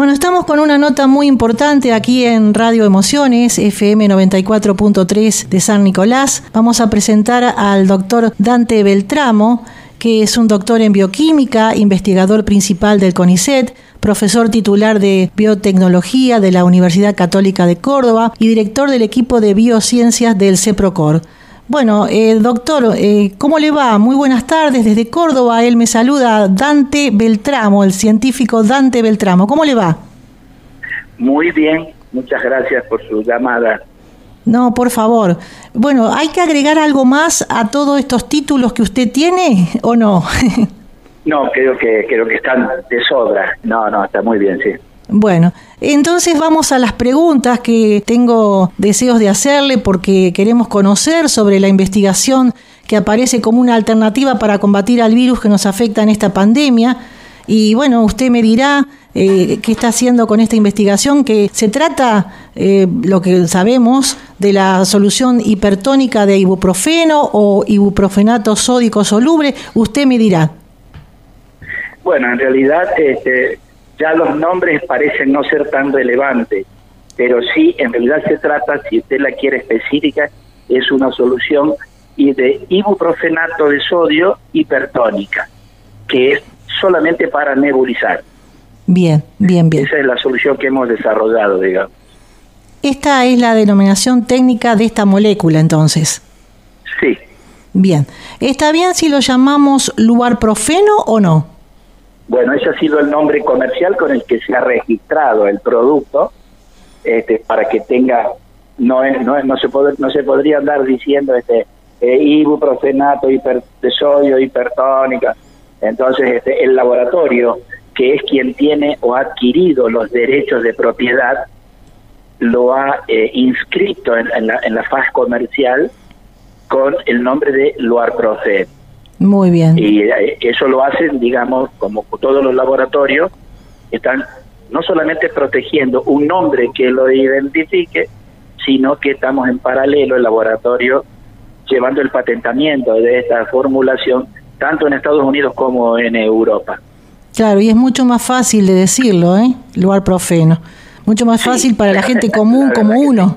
Bueno, estamos con una nota muy importante aquí en Radio Emociones, FM 94.3 de San Nicolás. Vamos a presentar al doctor Dante Beltramo, que es un doctor en bioquímica, investigador principal del CONICET, profesor titular de biotecnología de la Universidad Católica de Córdoba y director del equipo de biociencias del CEPROCOR. Bueno, eh, doctor, eh, ¿cómo le va? Muy buenas tardes desde Córdoba. Él me saluda, Dante Beltramo, el científico Dante Beltramo. ¿Cómo le va? Muy bien, muchas gracias por su llamada. No, por favor. Bueno, ¿hay que agregar algo más a todos estos títulos que usted tiene o no? no, creo que creo que están de sobra. No, no, está muy bien, sí. Bueno, entonces vamos a las preguntas que tengo deseos de hacerle porque queremos conocer sobre la investigación que aparece como una alternativa para combatir al virus que nos afecta en esta pandemia. Y bueno, usted me dirá eh, qué está haciendo con esta investigación, que se trata, eh, lo que sabemos, de la solución hipertónica de ibuprofeno o ibuprofenato sódico soluble. Usted me dirá. Bueno, en realidad este, ya los nombres parecen no ser tan relevantes, pero sí, en realidad se trata, si usted la quiere específica, es una solución y de ibuprofenato de sodio hipertónica, que es solamente para nebulizar. Bien, bien, bien. Esa es la solución que hemos desarrollado, digamos. Esta es la denominación técnica de esta molécula, entonces. Sí. Bien. ¿Está bien si lo llamamos luarprofeno o no? Bueno, ese ha sido el nombre comercial con el que se ha registrado el producto, este, para que tenga, no no, no se no se podría andar diciendo este eh, ibuprofenato hiper, sodio, hipertónica. Entonces, este, el laboratorio, que es quien tiene o ha adquirido los derechos de propiedad, lo ha eh, inscrito en, la, en la faz comercial con el nombre de Loarprofen. Muy bien. Y eh, eso lo hacen, digamos, como todos los laboratorios, están no solamente protegiendo un nombre que lo identifique, sino que estamos en paralelo el laboratorio llevando el patentamiento de esta formulación tanto en Estados Unidos como en Europa. Claro, y es mucho más fácil de decirlo, ¿eh? Lugar profeno. Mucho más fácil para la gente común como uno.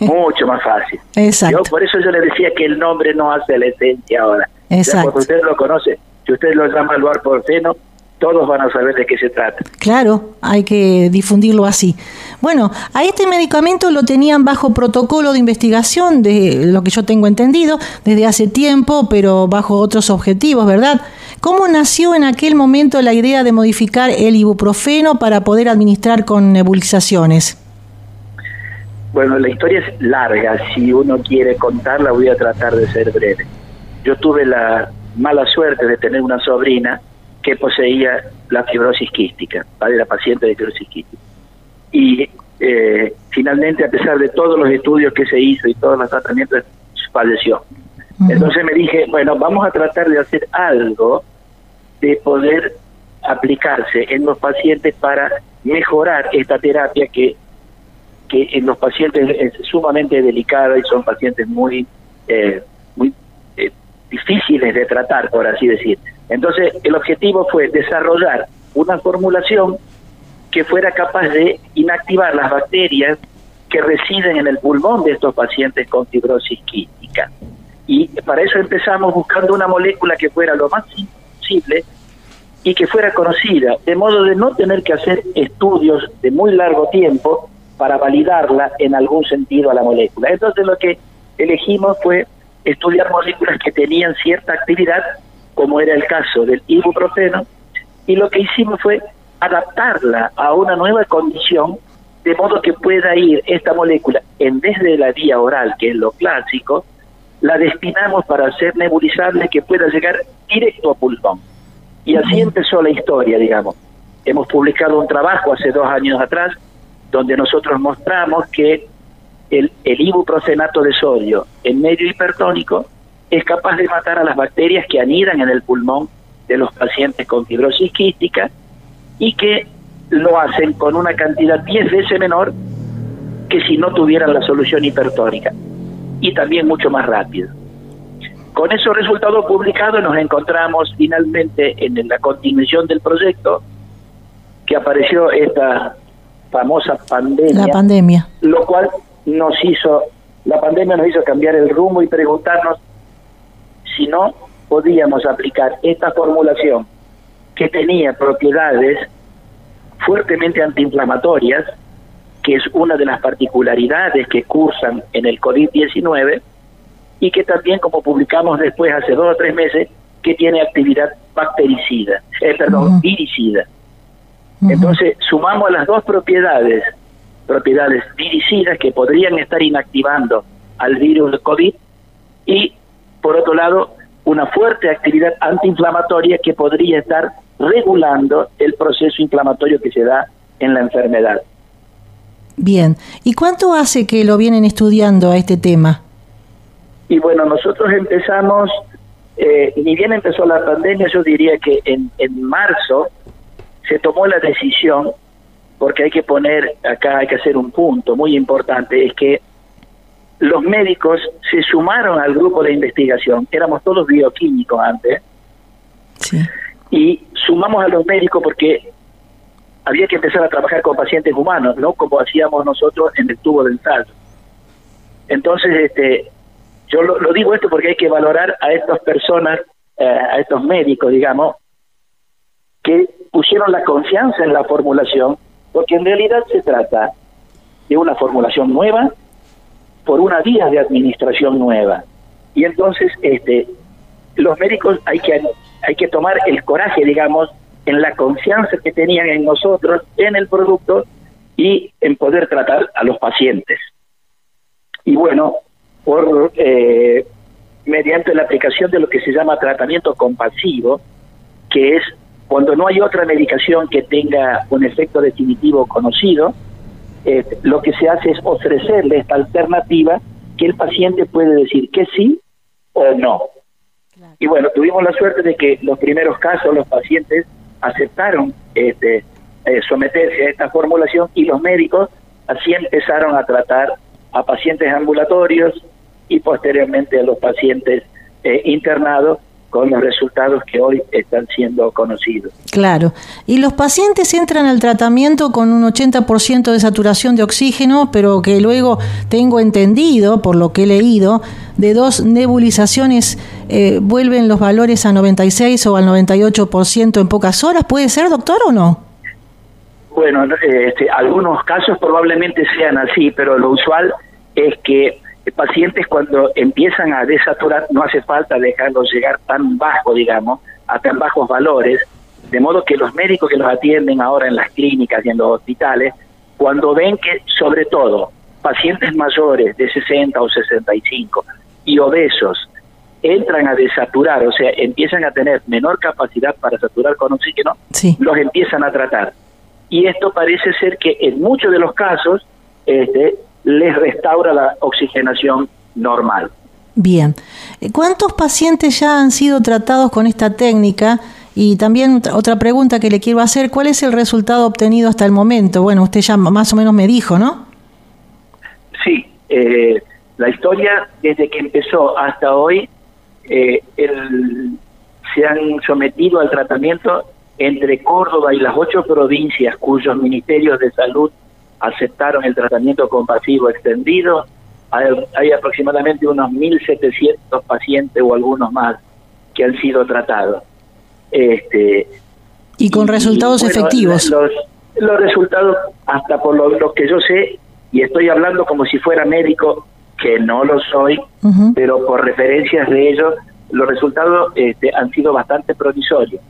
Mucho más fácil. Exacto. por eso yo le decía que el nombre no hace la esencia ahora. Exacto. Porque usted lo conoce, si usted lo llama lugar porceno, todos van a saber de qué se trata. Claro, hay que difundirlo así. Bueno, a este medicamento lo tenían bajo protocolo de investigación, de lo que yo tengo entendido, desde hace tiempo, pero bajo otros objetivos, ¿verdad? ¿Cómo nació en aquel momento la idea de modificar el ibuprofeno para poder administrar con nebulizaciones? Bueno, la historia es larga. Si uno quiere contarla, voy a tratar de ser breve. Yo tuve la mala suerte de tener una sobrina que poseía la fibrosis quística, era paciente de fibrosis quística. Y eh, finalmente, a pesar de todos los estudios que se hizo y todos los tratamientos, falleció. Entonces me dije, bueno, vamos a tratar de hacer algo de poder aplicarse en los pacientes para mejorar esta terapia que, que en los pacientes es sumamente delicada y son pacientes muy, muy eh, difíciles de tratar, por así decir. Entonces, el objetivo fue desarrollar una formulación que fuera capaz de inactivar las bacterias que residen en el pulmón de estos pacientes con fibrosis quística. Y para eso empezamos buscando una molécula que fuera lo más posible y que fuera conocida, de modo de no tener que hacer estudios de muy largo tiempo para validarla en algún sentido a la molécula. Entonces lo que elegimos fue estudiar moléculas que tenían cierta actividad como era el caso del ibuprofeno, y lo que hicimos fue adaptarla a una nueva condición, de modo que pueda ir esta molécula, en vez de la vía oral, que es lo clásico, la destinamos para ser nebulizable que pueda llegar directo a pulmón. Y así empezó la historia, digamos. Hemos publicado un trabajo hace dos años atrás donde nosotros mostramos que el, el ibuprofenato de sodio en medio hipertónico es capaz de matar a las bacterias que anidan en el pulmón de los pacientes con fibrosis quística y que lo hacen con una cantidad 10 veces menor que si no tuvieran la solución hipertónica y también mucho más rápido. Con esos resultados publicados nos encontramos finalmente en la continuación del proyecto que apareció esta famosa pandemia. La pandemia. Lo cual nos hizo, la pandemia nos hizo cambiar el rumbo y preguntarnos si no podíamos aplicar esta formulación que tenía propiedades fuertemente antiinflamatorias, que es una de las particularidades que cursan en el COVID-19, y que también, como publicamos después hace dos o tres meses, que tiene actividad bactericida, eh, perdón, viricida. Entonces, sumamos las dos propiedades, propiedades viricidas que podrían estar inactivando al virus del COVID y, por otro lado, una fuerte actividad antiinflamatoria que podría estar regulando el proceso inflamatorio que se da en la enfermedad. Bien, ¿y cuánto hace que lo vienen estudiando a este tema? Y bueno, nosotros empezamos, eh, ni bien empezó la pandemia, yo diría que en, en marzo se tomó la decisión, porque hay que poner, acá hay que hacer un punto muy importante, es que los médicos se sumaron al grupo de investigación, éramos todos bioquímicos antes, y sumamos a los médicos porque había que empezar a trabajar con pacientes humanos, no como hacíamos nosotros en el tubo dental. Entonces, este, yo lo, digo esto porque hay que valorar a estas personas, eh, a estos médicos, digamos, que pusieron la confianza en la formulación, porque en realidad se trata de una formulación nueva por una vía de administración nueva. Y entonces, este, los médicos hay que hay que tomar el coraje, digamos, en la confianza que tenían en nosotros, en el producto y en poder tratar a los pacientes. Y bueno, por eh, mediante la aplicación de lo que se llama tratamiento compasivo, que es cuando no hay otra medicación que tenga un efecto definitivo conocido, eh, lo que se hace es ofrecerle esta alternativa que el paciente puede decir que sí o no. Y bueno, tuvimos la suerte de que los primeros casos los pacientes aceptaron este, eh, someterse a esta formulación y los médicos así empezaron a tratar a pacientes ambulatorios y posteriormente a los pacientes eh, internados con los resultados que hoy están siendo conocidos. Claro. Y los pacientes entran al tratamiento con un 80% de saturación de oxígeno, pero que luego tengo entendido, por lo que he leído, de dos nebulizaciones eh, vuelven los valores a 96 o al 98% en pocas horas. ¿Puede ser, doctor, o no? Bueno, este, algunos casos probablemente sean así, pero lo usual es que pacientes cuando empiezan a desaturar no hace falta dejarlos llegar tan bajo, digamos, a tan bajos valores, de modo que los médicos que los atienden ahora en las clínicas y en los hospitales, cuando ven que sobre todo pacientes mayores de 60 o 65 y obesos entran a desaturar, o sea, empiezan a tener menor capacidad para saturar con oxígeno, los empiezan a tratar. Y esto parece ser que en muchos de los casos este, les restaura la oxigenación normal. Bien. ¿Cuántos pacientes ya han sido tratados con esta técnica? Y también otra pregunta que le quiero hacer, ¿cuál es el resultado obtenido hasta el momento? Bueno, usted ya más o menos me dijo, ¿no? Sí, eh, la historia desde que empezó hasta hoy, eh, se han sometido al tratamiento entre Córdoba y las ocho provincias cuyos ministerios de salud aceptaron el tratamiento compasivo extendido. Hay, aproximadamente unos 1.700 pacientes o algunos más que han sido tratados. Este, y con resultados efectivos. Los, los, resultados, hasta por lo, que yo sé, y estoy hablando como si fuera médico, que no lo soy, pero por referencias de ellos, los resultados este, han sido bastante provisorios.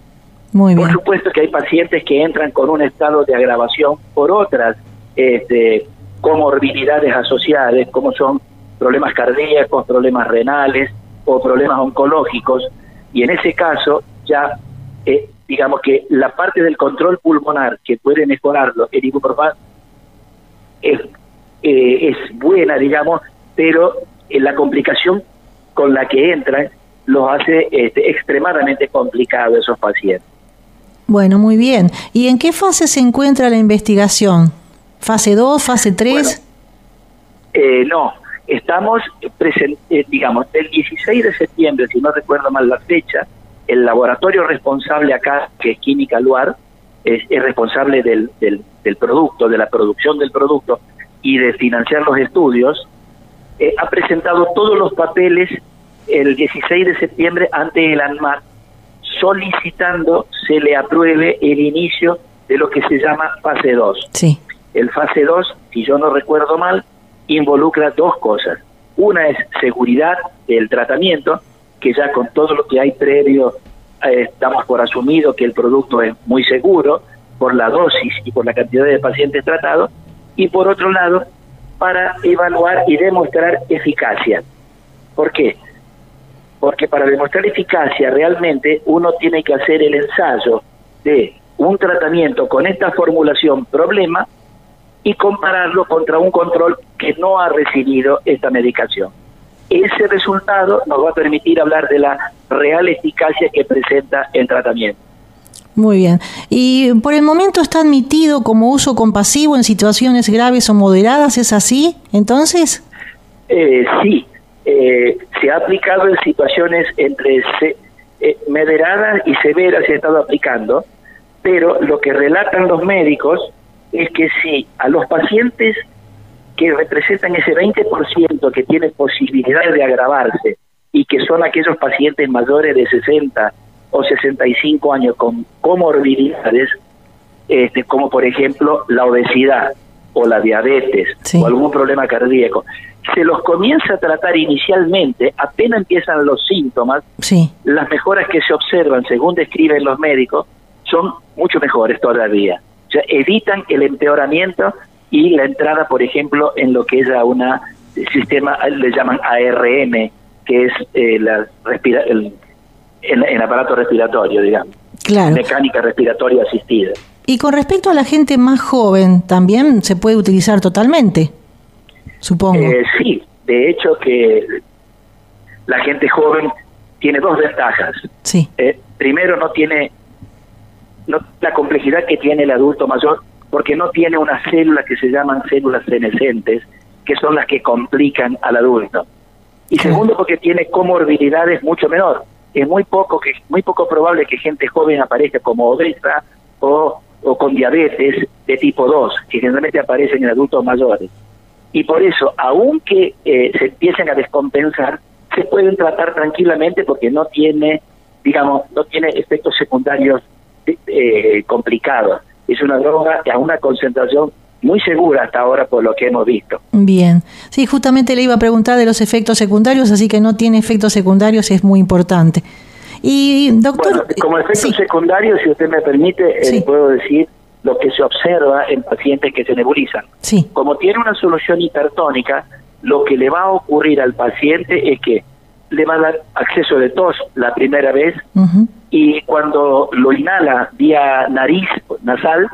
Muy bien. Por supuesto que hay pacientes que entran con un estado de agravación por otras este, comorbilidades asociadas, como son problemas cardíacos, problemas renales o problemas oncológicos, y en ese caso ya, eh, digamos que la parte del control pulmonar que puede mejorarlo, el ibuprofán, es, eh, es buena, digamos, pero eh, la complicación con la que entran los hace este, extremadamente complicado esos pacientes. Bueno, muy bien. ¿Y en qué fase se encuentra la investigación? ¿Fase 2, fase 3? eh, no, estamos, eh, digamos, el 16 de septiembre, si no recuerdo mal la fecha, el laboratorio responsable acá, que es Química Luar, es, responsable del, del, producto, de la producción del producto y de financiar los estudios, eh, ha presentado todos los papeles el 16 de septiembre ante el ANMAT solicitando se le apruebe el inicio de lo que se llama fase 2. Sí. El fase 2, si yo no recuerdo mal, involucra dos cosas. Una es seguridad del tratamiento, que ya con todo lo que hay previo eh, estamos por asumido que el producto es muy seguro por la dosis y por la cantidad de pacientes tratados, y por otro lado, para evaluar y demostrar eficacia. ¿Por qué? Porque para demostrar eficacia realmente uno tiene que hacer el ensayo de un tratamiento con esta formulación problema y compararlo contra un control que no ha recibido esta medicación. Ese resultado nos va a permitir hablar de la real eficacia que presenta el tratamiento. Muy bien. ¿Y por el momento está admitido como uso compasivo en situaciones graves o moderadas? ¿Es así entonces? Eh, sí, eh, se ha aplicado en situaciones entre eh, moderadas y severas, se ha estado aplicando, pero lo que relatan los médicos es que si a los pacientes que representan ese 20% que tienen posibilidades de agravarse y que son aquellos pacientes mayores de 60 o 65 años con comorbilidades, este, como por ejemplo la obesidad o la diabetes o algún problema cardíaco, se los comienza a tratar inicialmente, apenas empiezan los síntomas, las mejoras que se observan, según describen los médicos, son mucho mejores todavía. O sea, evitan el empeoramiento y la entrada, por ejemplo, en lo que es a una sistema, le llaman ARM, que es eh, la respira el, el, aparato respiratorio, digamos. Claro. Mecánica respiratoria asistida. Y con respecto a la gente más joven, también se puede utilizar totalmente, supongo. Eh, sí, de hecho que la gente joven tiene dos ventajas. Sí. Eh, primero, no tiene no, la complejidad que tiene el adulto mayor porque no tiene una célula que se llaman células senescentes, que son las que complican al adulto. Y segundo, porque tiene comorbilidades mucho menor. Es muy poco que muy poco probable que gente joven aparezca como obesa o, o con diabetes de tipo 2, que generalmente aparecen en adultos mayores. Y por eso, aunque eh, se empiecen a descompensar, se pueden tratar tranquilamente porque no tiene, digamos, no tiene efectos secundarios eh, complicados es una droga a una concentración muy segura hasta ahora por lo que hemos visto. Bien, sí, justamente le iba a preguntar de los efectos secundarios, así que no tiene efectos secundarios, es muy importante. Y doctor, bueno, como efectos secundarios, si usted me permite, eh, puedo decir lo que se observa en pacientes que se nebulizan. Sí. Como tiene una solución hipertónica, lo que le va a ocurrir al paciente es que le va a dar acceso de tos la primera vez y cuando lo inhala vía nariz nasal,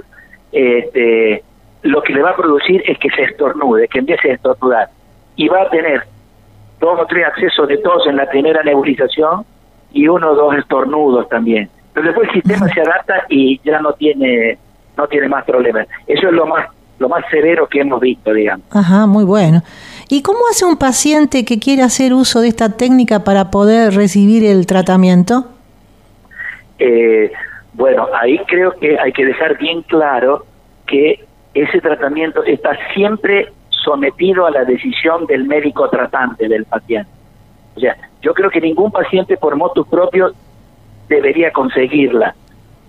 este, lo que le va a producir es que se estornude, que empiece a estornudar y va a tener dos o tres accesos de tos en la primera nebulización y uno o dos estornudos también. Pero después el sistema se adapta y ya no tiene no tiene más problemas. Eso es lo más lo más severo que hemos visto, digamos. Ajá, muy bueno. ¿Y cómo hace un paciente que quiere hacer uso de esta técnica para poder recibir el tratamiento? Eh, bueno, ahí creo que hay que dejar bien claro que ese tratamiento está siempre sometido a la decisión del médico tratante del paciente. O sea, yo creo que ningún paciente por motus propio debería conseguirla,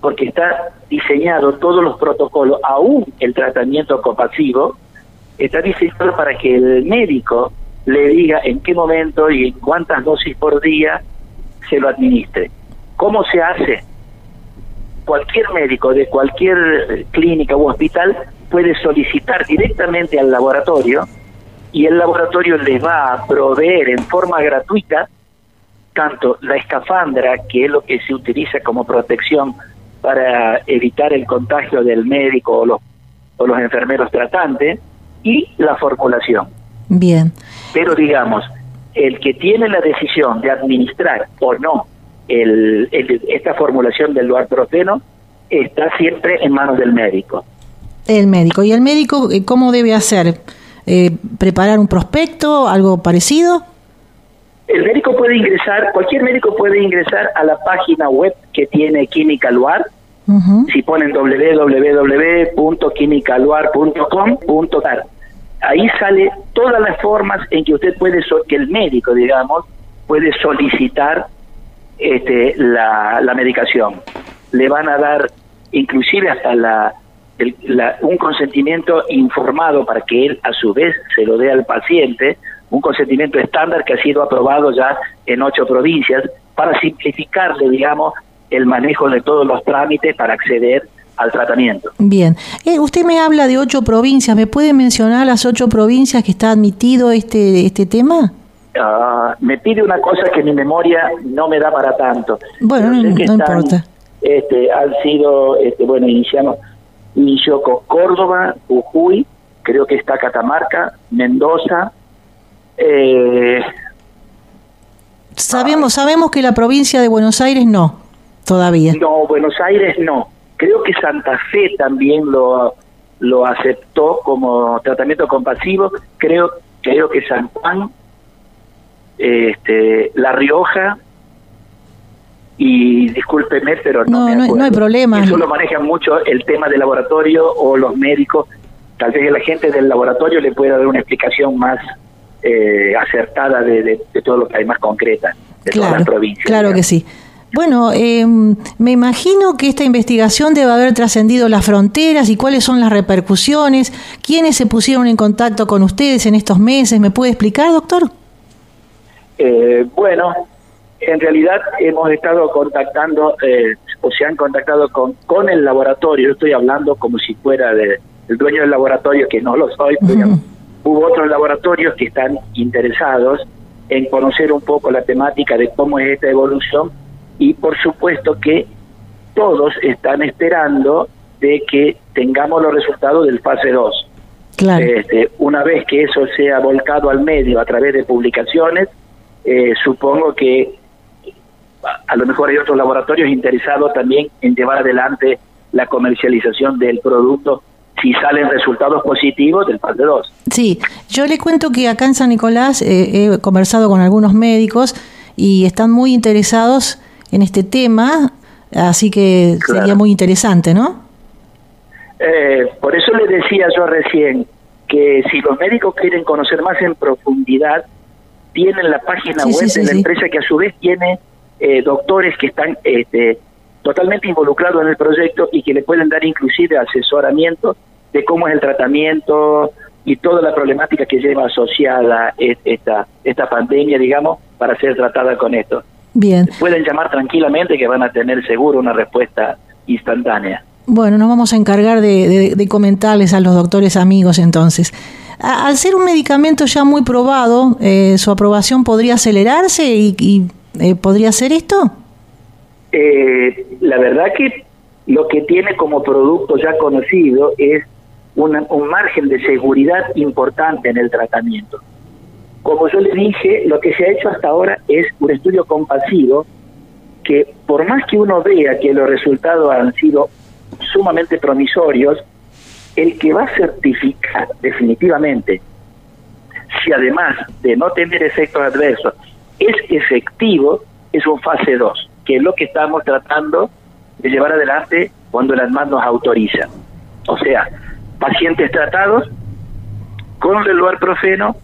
porque está diseñado todos los protocolos, aún el tratamiento compasivo, está diseñado para que el médico le diga en qué momento y en cuántas dosis por día se lo administre. ¿Cómo se hace? Cualquier médico de cualquier clínica u hospital puede solicitar directamente al laboratorio y el laboratorio les va a proveer en forma gratuita tanto la escafandra, que es lo que se utiliza como protección para evitar el contagio del médico o los, o los enfermeros tratantes, y la formulación. Bien. Pero digamos, el que tiene la decisión de administrar o no el, esta formulación del duartrofeno está siempre en manos del médico. El médico. ¿Y el médico eh, cómo debe hacer? Eh, ¿Preparar un prospecto, algo parecido? El médico puede ingresar, cualquier médico puede ingresar a la página web que tiene Química Luar, Si ponen www.quimicaluar.com.tar, ahí sale todas las formas en que usted puede, que el médico, digamos, puede solicitar este, la, la medicación. Le van a dar inclusive hasta la, un consentimiento informado para que él a su vez se lo dé al paciente, un consentimiento estándar que ha sido aprobado ya en ocho provincias para simplificarle, digamos, el manejo de todos los trámites para acceder al tratamiento. Bien, eh, usted me habla de ocho provincias, ¿me puede mencionar las ocho provincias que está admitido este, este tema? Ah, me pide una cosa que mi memoria no me da para tanto. Bueno, no, importa. Este, han sido, este, bueno, iniciamos, inició con Córdoba, Jujuy, creo que está Catamarca, Mendoza. Eh, sabemos, sabemos que la provincia de Buenos Aires no, todavía. No, Buenos Aires no. Creo que Santa Fe también lo, lo aceptó como tratamiento compasivo. Creo, creo que San Juan, este, La Rioja y discúlpeme, pero no, no, no, hay problema. Eso lo manejan mucho el tema del laboratorio o los médicos. Tal vez la gente del laboratorio le pueda dar una explicación más eh, acertada de, todo lo que hay más concreta de claro, todas las provincias. Claro que sí. Bueno, em, me imagino que esta investigación debe haber trascendido las fronteras y cuáles son las repercusiones, quiénes se pusieron en contacto con ustedes en estos meses. ¿Me puede explicar, doctor? Eh, bueno, en realidad hemos estado contactando eh, o se han contactado con, con el laboratorio, yo estoy hablando como si fuera de, el dueño del laboratorio, que no lo soy, pero hubo otros laboratorios que están interesados en conocer un poco la temática de cómo es esta evolución y por supuesto que todos están esperando de que tengamos los resultados del fase 2. Claro. Este, una vez que eso sea volcado al medio a través de publicaciones, eh, supongo que a lo mejor hay otros laboratorios interesados también en llevar adelante la comercialización del producto si salen resultados positivos del fase 2. Sí, yo le cuento que acá en San Nicolás eh, he conversado con algunos médicos y están muy interesados en este tema, así que sería muy interesante, ¿no? Eh, por eso le decía yo recién que si los médicos quieren conocer más en profundidad, tienen la página web de la empresa que a su vez tiene eh, doctores que están este, totalmente involucrados en el proyecto y que le pueden dar inclusive asesoramiento de cómo es el tratamiento y toda la problemática que lleva asociada esta, esta pandemia, digamos, para ser tratada con esto. Bien. Pueden llamar tranquilamente que van a tener seguro una respuesta instantánea. Bueno, nos vamos a encargar de, comentarles a los doctores amigos entonces. al ser un medicamento ya muy probado, eh, ¿su aprobación podría acelerarse y eh, ¿Podría ser esto? Eh, la verdad que lo que tiene como producto ya conocido es un margen de seguridad importante en el tratamiento. Como yo le dije, lo que se ha hecho hasta ahora es un estudio compasivo que por más que uno vea que los resultados han sido sumamente promisorios, el que va a certificar definitivamente si además de no tener efectos adversos es efectivo es un fase 2, que es lo que estamos tratando de llevar adelante cuando las ANMAT nos autoriza. O sea, pacientes tratados con el loarprofeno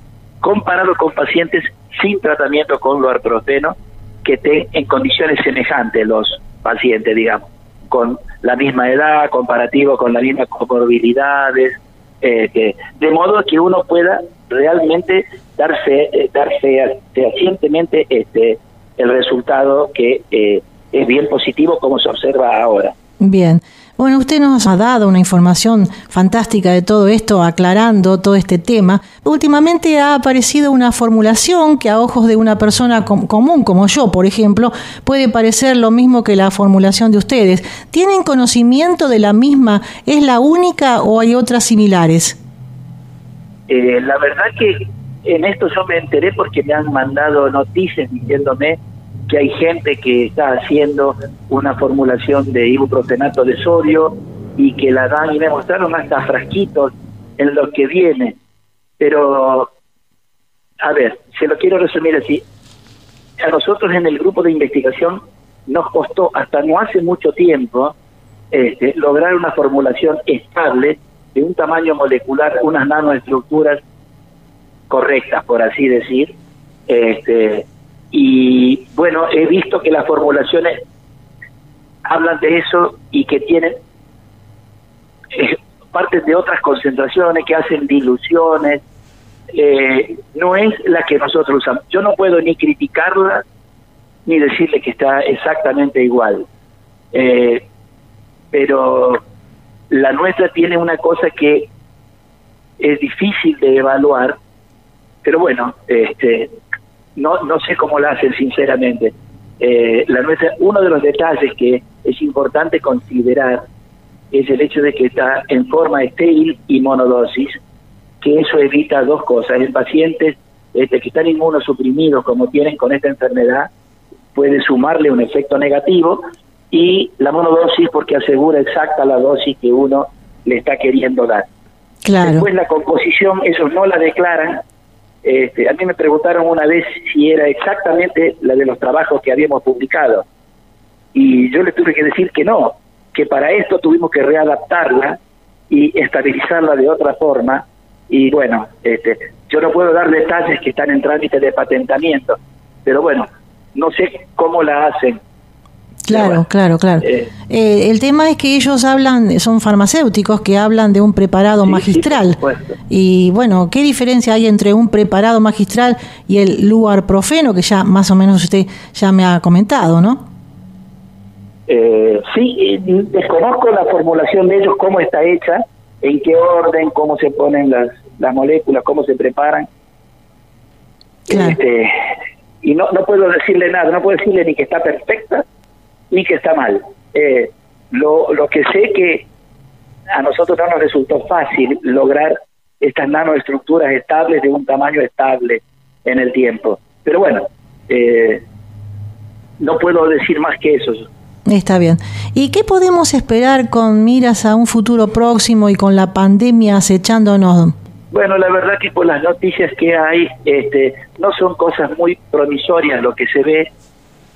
comparado con pacientes sin tratamiento con loarprofeno que estén en condiciones semejantes los pacientes, digamos, con la misma edad, comparativo con las mismas comorbilidades, eh, de modo que uno pueda realmente darse eh, darse fehacientemente este el resultado que eh, es bien positivo como se observa ahora. Bien. Bueno, usted nos ha dado una información fantástica de todo esto, aclarando todo este tema. Últimamente ha aparecido una formulación que a ojos de una persona común como yo, por ejemplo, puede parecer lo mismo que la formulación de ustedes. ¿Tienen conocimiento de la misma? ¿Es la única o hay otras similares? Eh, la verdad que en esto yo me enteré porque me han mandado noticias diciéndome que hay gente que está haciendo una formulación de ibuprofenato de sodio y que la dan y me mostraron hasta frasquitos en los que viene. Pero, a ver, se lo quiero resumir así. A nosotros en el grupo de investigación nos costó hasta no hace mucho tiempo este, lograr una formulación estable de un tamaño molecular, unas nanoestructuras correctas, por así decir. Este, y bueno, he visto que las formulaciones hablan de eso y que tienen eh, partes de otras concentraciones que hacen diluciones. Eh, no es la que nosotros usamos. Yo no puedo ni criticarla ni decirle que está exactamente igual. Eh, pero la nuestra tiene una cosa que es difícil de evaluar, pero bueno, este, no, no sé cómo la hacen sinceramente. Eh, la nuestra, uno de los detalles que es importante considerar es el hecho de que está en forma estéril y monodosis, que eso evita dos cosas. En pacientes este, que están inmunosuprimidos, como tienen con esta enfermedad, puede sumarle un efecto negativo y la monodosis porque asegura exacta la dosis que uno le está queriendo dar. Claro. Después la composición, ellos no la declaran. Este, a mí me preguntaron una vez si era exactamente la de los trabajos que habíamos publicado. Y yo les tuve que decir que no, que para esto tuvimos que readaptarla y estabilizarla de otra forma. Y bueno, este, yo no puedo dar detalles que están en trámite de patentamiento, pero bueno, no sé cómo la hacen. Claro, claro, claro. Eh, eh, el tema es que ellos hablan, son farmacéuticos que hablan de un preparado magistral. y bueno, ¿qué diferencia hay entre un preparado magistral y el lugar profeno que ya más o menos usted ya me ha comentado, ¿no? Eh, sí, desconozco la formulación de ellos, cómo está hecha, en qué orden, cómo se ponen las, las moléculas, cómo se preparan. Este, y no, no puedo decirle nada, no puedo decirle ni que está perfecta ni que está mal. Eh, lo, lo que sé que a nosotros no nos resultó fácil lograr estas nanoestructuras estables de un tamaño estable en el tiempo. Pero bueno, eh, no puedo decir más que eso. Está bien. ¿Y qué podemos esperar con miras a un futuro próximo y con la pandemia acechándonos bueno, la verdad que por las noticias que hay, este, no son cosas muy promisorias lo que se ve,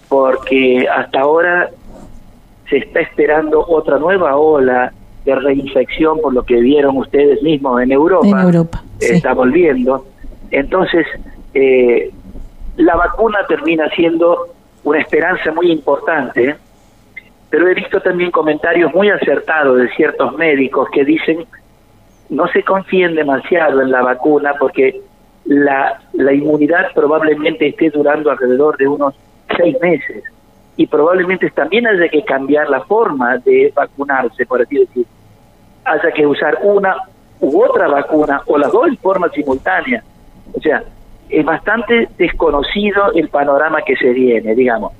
porque hasta ahora se está esperando otra nueva ola de reinfección, por lo que vieron ustedes mismos en Europa. En Europa. Está volviendo. Entonces, eh, la vacuna termina siendo una esperanza muy importante, pero he visto también comentarios muy acertados de ciertos médicos que dicen no se confíen demasiado en la vacuna porque la, la inmunidad probablemente esté durando alrededor de unos seis meses y probablemente también haya que cambiar la forma de vacunarse, por así decir. Haya que usar una u otra vacuna o las dos en forma simultánea. O sea, es bastante desconocido el panorama que se viene, digamos.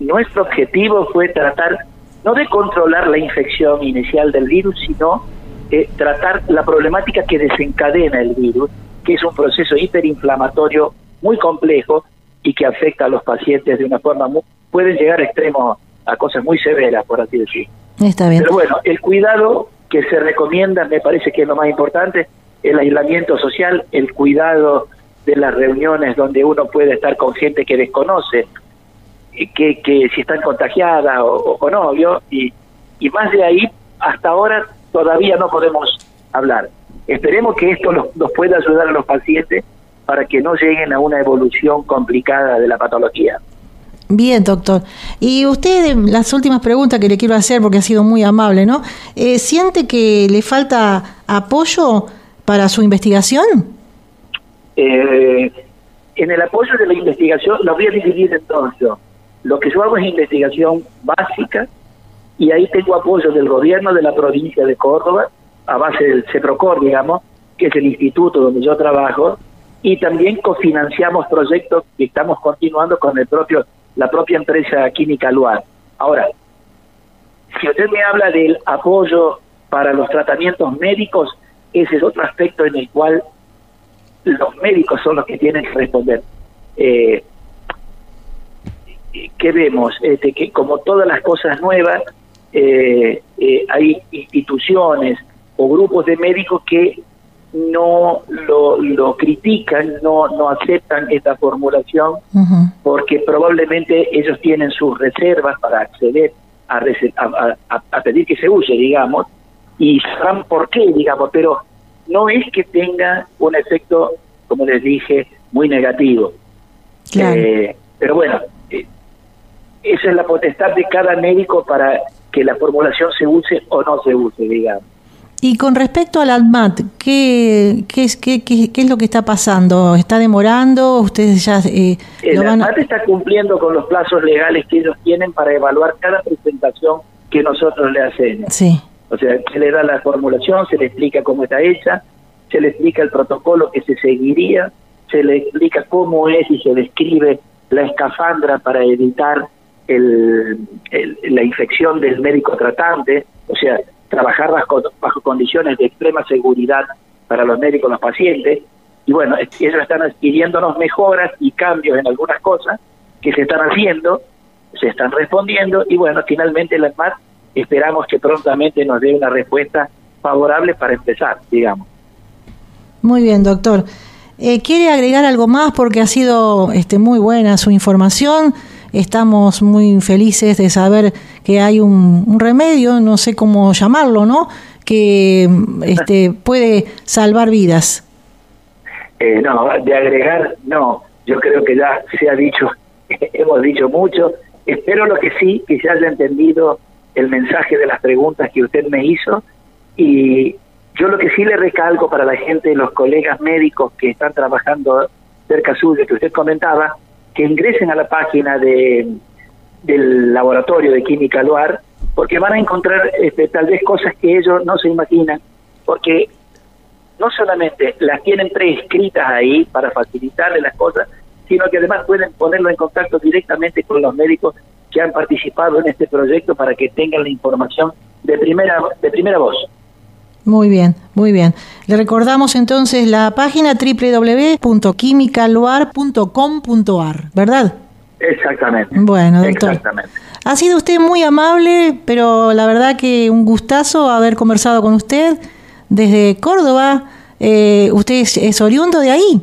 Nuestro objetivo fue tratar no de controlar la infección inicial del virus, sino eh, tratar la problemática que desencadena el virus, que es un proceso hiperinflamatorio muy complejo y que afecta a los pacientes de una forma muy, pueden llegar a extremos a cosas muy severas, por así decir. Está bien. Pero bueno, el cuidado que se recomienda, me parece que es lo más importante, el aislamiento social, el cuidado de las reuniones donde uno puede estar con gente que desconoce, que, que si están contagiadas o, o, no, Y, y más de ahí, hasta ahora todavía no podemos hablar. Esperemos que esto nos, pueda ayudar a los pacientes para que no lleguen a una evolución complicada de la patología. Bien, doctor. Y usted, las últimas preguntas que le quiero hacer, porque ha sido muy amable, ¿no? Eh, ¿Siente que le falta apoyo para su investigación? Eh, en el apoyo de la investigación lo voy a dividir en dos. Lo que yo hago es investigación básica, y ahí tengo apoyo del gobierno de la provincia de Córdoba, a base del CEPROCOR, digamos, que es el instituto donde yo trabajo, y también cofinanciamos proyectos que estamos continuando con el propio la propia empresa Química Luar. Ahora, si usted me habla del apoyo para los tratamientos médicos, ese es otro aspecto en el cual los médicos son los que tienen que responder. Eh, ¿Qué vemos? Este, que como todas las cosas nuevas, eh, eh, hay instituciones o grupos de médicos que no lo, critican, no, no aceptan esta formulación, porque probablemente ellos tienen sus reservas para acceder a, pedir que se use, digamos, y sabrán por qué, digamos, pero no es que tenga un efecto, como les dije, muy negativo. Eh, pero bueno, eh, esa es la potestad de cada médico para que la formulación se use o no se use, digamos. Y con respecto al ADMAT, ¿qué, qué, es, qué, qué, es lo que está pasando? ¿Está demorando? ¿Ustedes ya eh, El ADMAT está cumpliendo con los plazos legales que ellos tienen para evaluar cada presentación que nosotros le hacemos. Sí. O sea, se le da la formulación, se le explica cómo está hecha, se le explica el protocolo que se seguiría, se le explica cómo es y se describe la escafandra para evitar el, la infección del médico tratante, o sea, trabajar bajo, bajo condiciones de extrema seguridad para los médicos los pacientes. Y bueno, ellos están adquiriéndonos mejoras y cambios en algunas cosas que se están haciendo, se están respondiendo y bueno, finalmente la ESMAD esperamos que prontamente nos dé una respuesta favorable para empezar, digamos. Muy bien, doctor. Eh, ¿Quiere agregar algo más? Porque ha sido este, muy buena su información. Estamos muy felices de saber que hay un, remedio, no sé cómo llamarlo, ¿no? Que este, puede salvar vidas. Eh, no, de agregar, no. Yo creo que ya se ha dicho, hemos dicho mucho. Espero lo que sí, que se haya entendido el mensaje de las preguntas que usted me hizo y yo lo que sí le recalco para la gente, los colegas médicos que están trabajando cerca suyo, que usted comentaba, que ingresen a la página de, del laboratorio de química Loar, porque van a encontrar este, tal vez cosas que ellos no se imaginan, porque no solamente las tienen preescritas ahí para facilitarle las cosas, sino que además pueden ponerlo en contacto directamente con los médicos que han participado en este proyecto para que tengan la información de primera de primera voz. Muy bien, muy bien. Le recordamos entonces la página www.quimicaluar.com.ar, ¿verdad? Exactamente. Bueno, doctor. Ha sido usted muy amable, pero la verdad que un gustazo haber conversado con usted desde Córdoba. Eh, ¿Usted es, oriundo de ahí?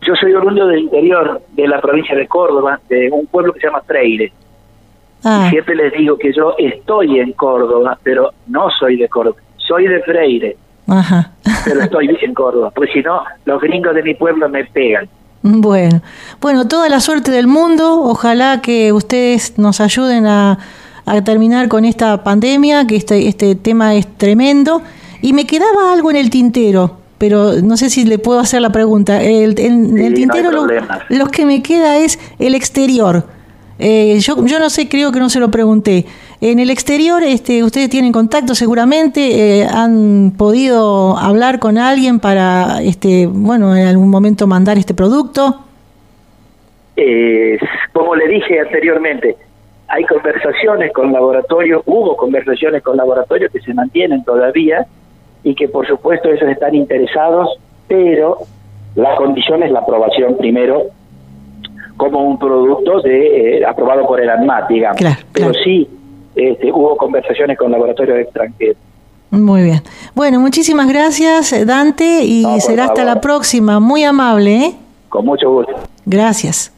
Yo soy oriundo del interior de la provincia de Córdoba, de un pueblo que se llama Freire. Ah. Y siempre les digo que yo estoy en Córdoba, pero no soy de Córdoba soy de Freire, Ajá. pero estoy en Córdoba, porque si no, los gringos de mi pueblo me pegan. Bueno, bueno, toda la suerte del mundo. Ojalá que ustedes nos ayuden a, terminar con esta pandemia, que este, este tema es tremendo. Y me quedaba algo en el tintero, pero no sé si le puedo hacer la pregunta. El, el tintero lo, que me queda es el exterior. Eh, yo, yo no sé, creo que no se lo pregunté. En el exterior, este, ustedes tienen contacto seguramente, eh, han podido hablar con alguien para, este, bueno, en algún momento mandar este producto. Eh, como le dije anteriormente, hay conversaciones con laboratorios, hubo conversaciones con laboratorios que se mantienen todavía y que por supuesto ellos están interesados, pero la condición es la aprobación primero como un producto de eh, aprobado por el ANMAT, digamos. pero sí este, hubo conversaciones con laboratorios extranjeros. Muy bien. Bueno, muchísimas gracias, Dante, y será hasta la próxima. Muy amable. ¿eh? Con mucho gusto. Gracias.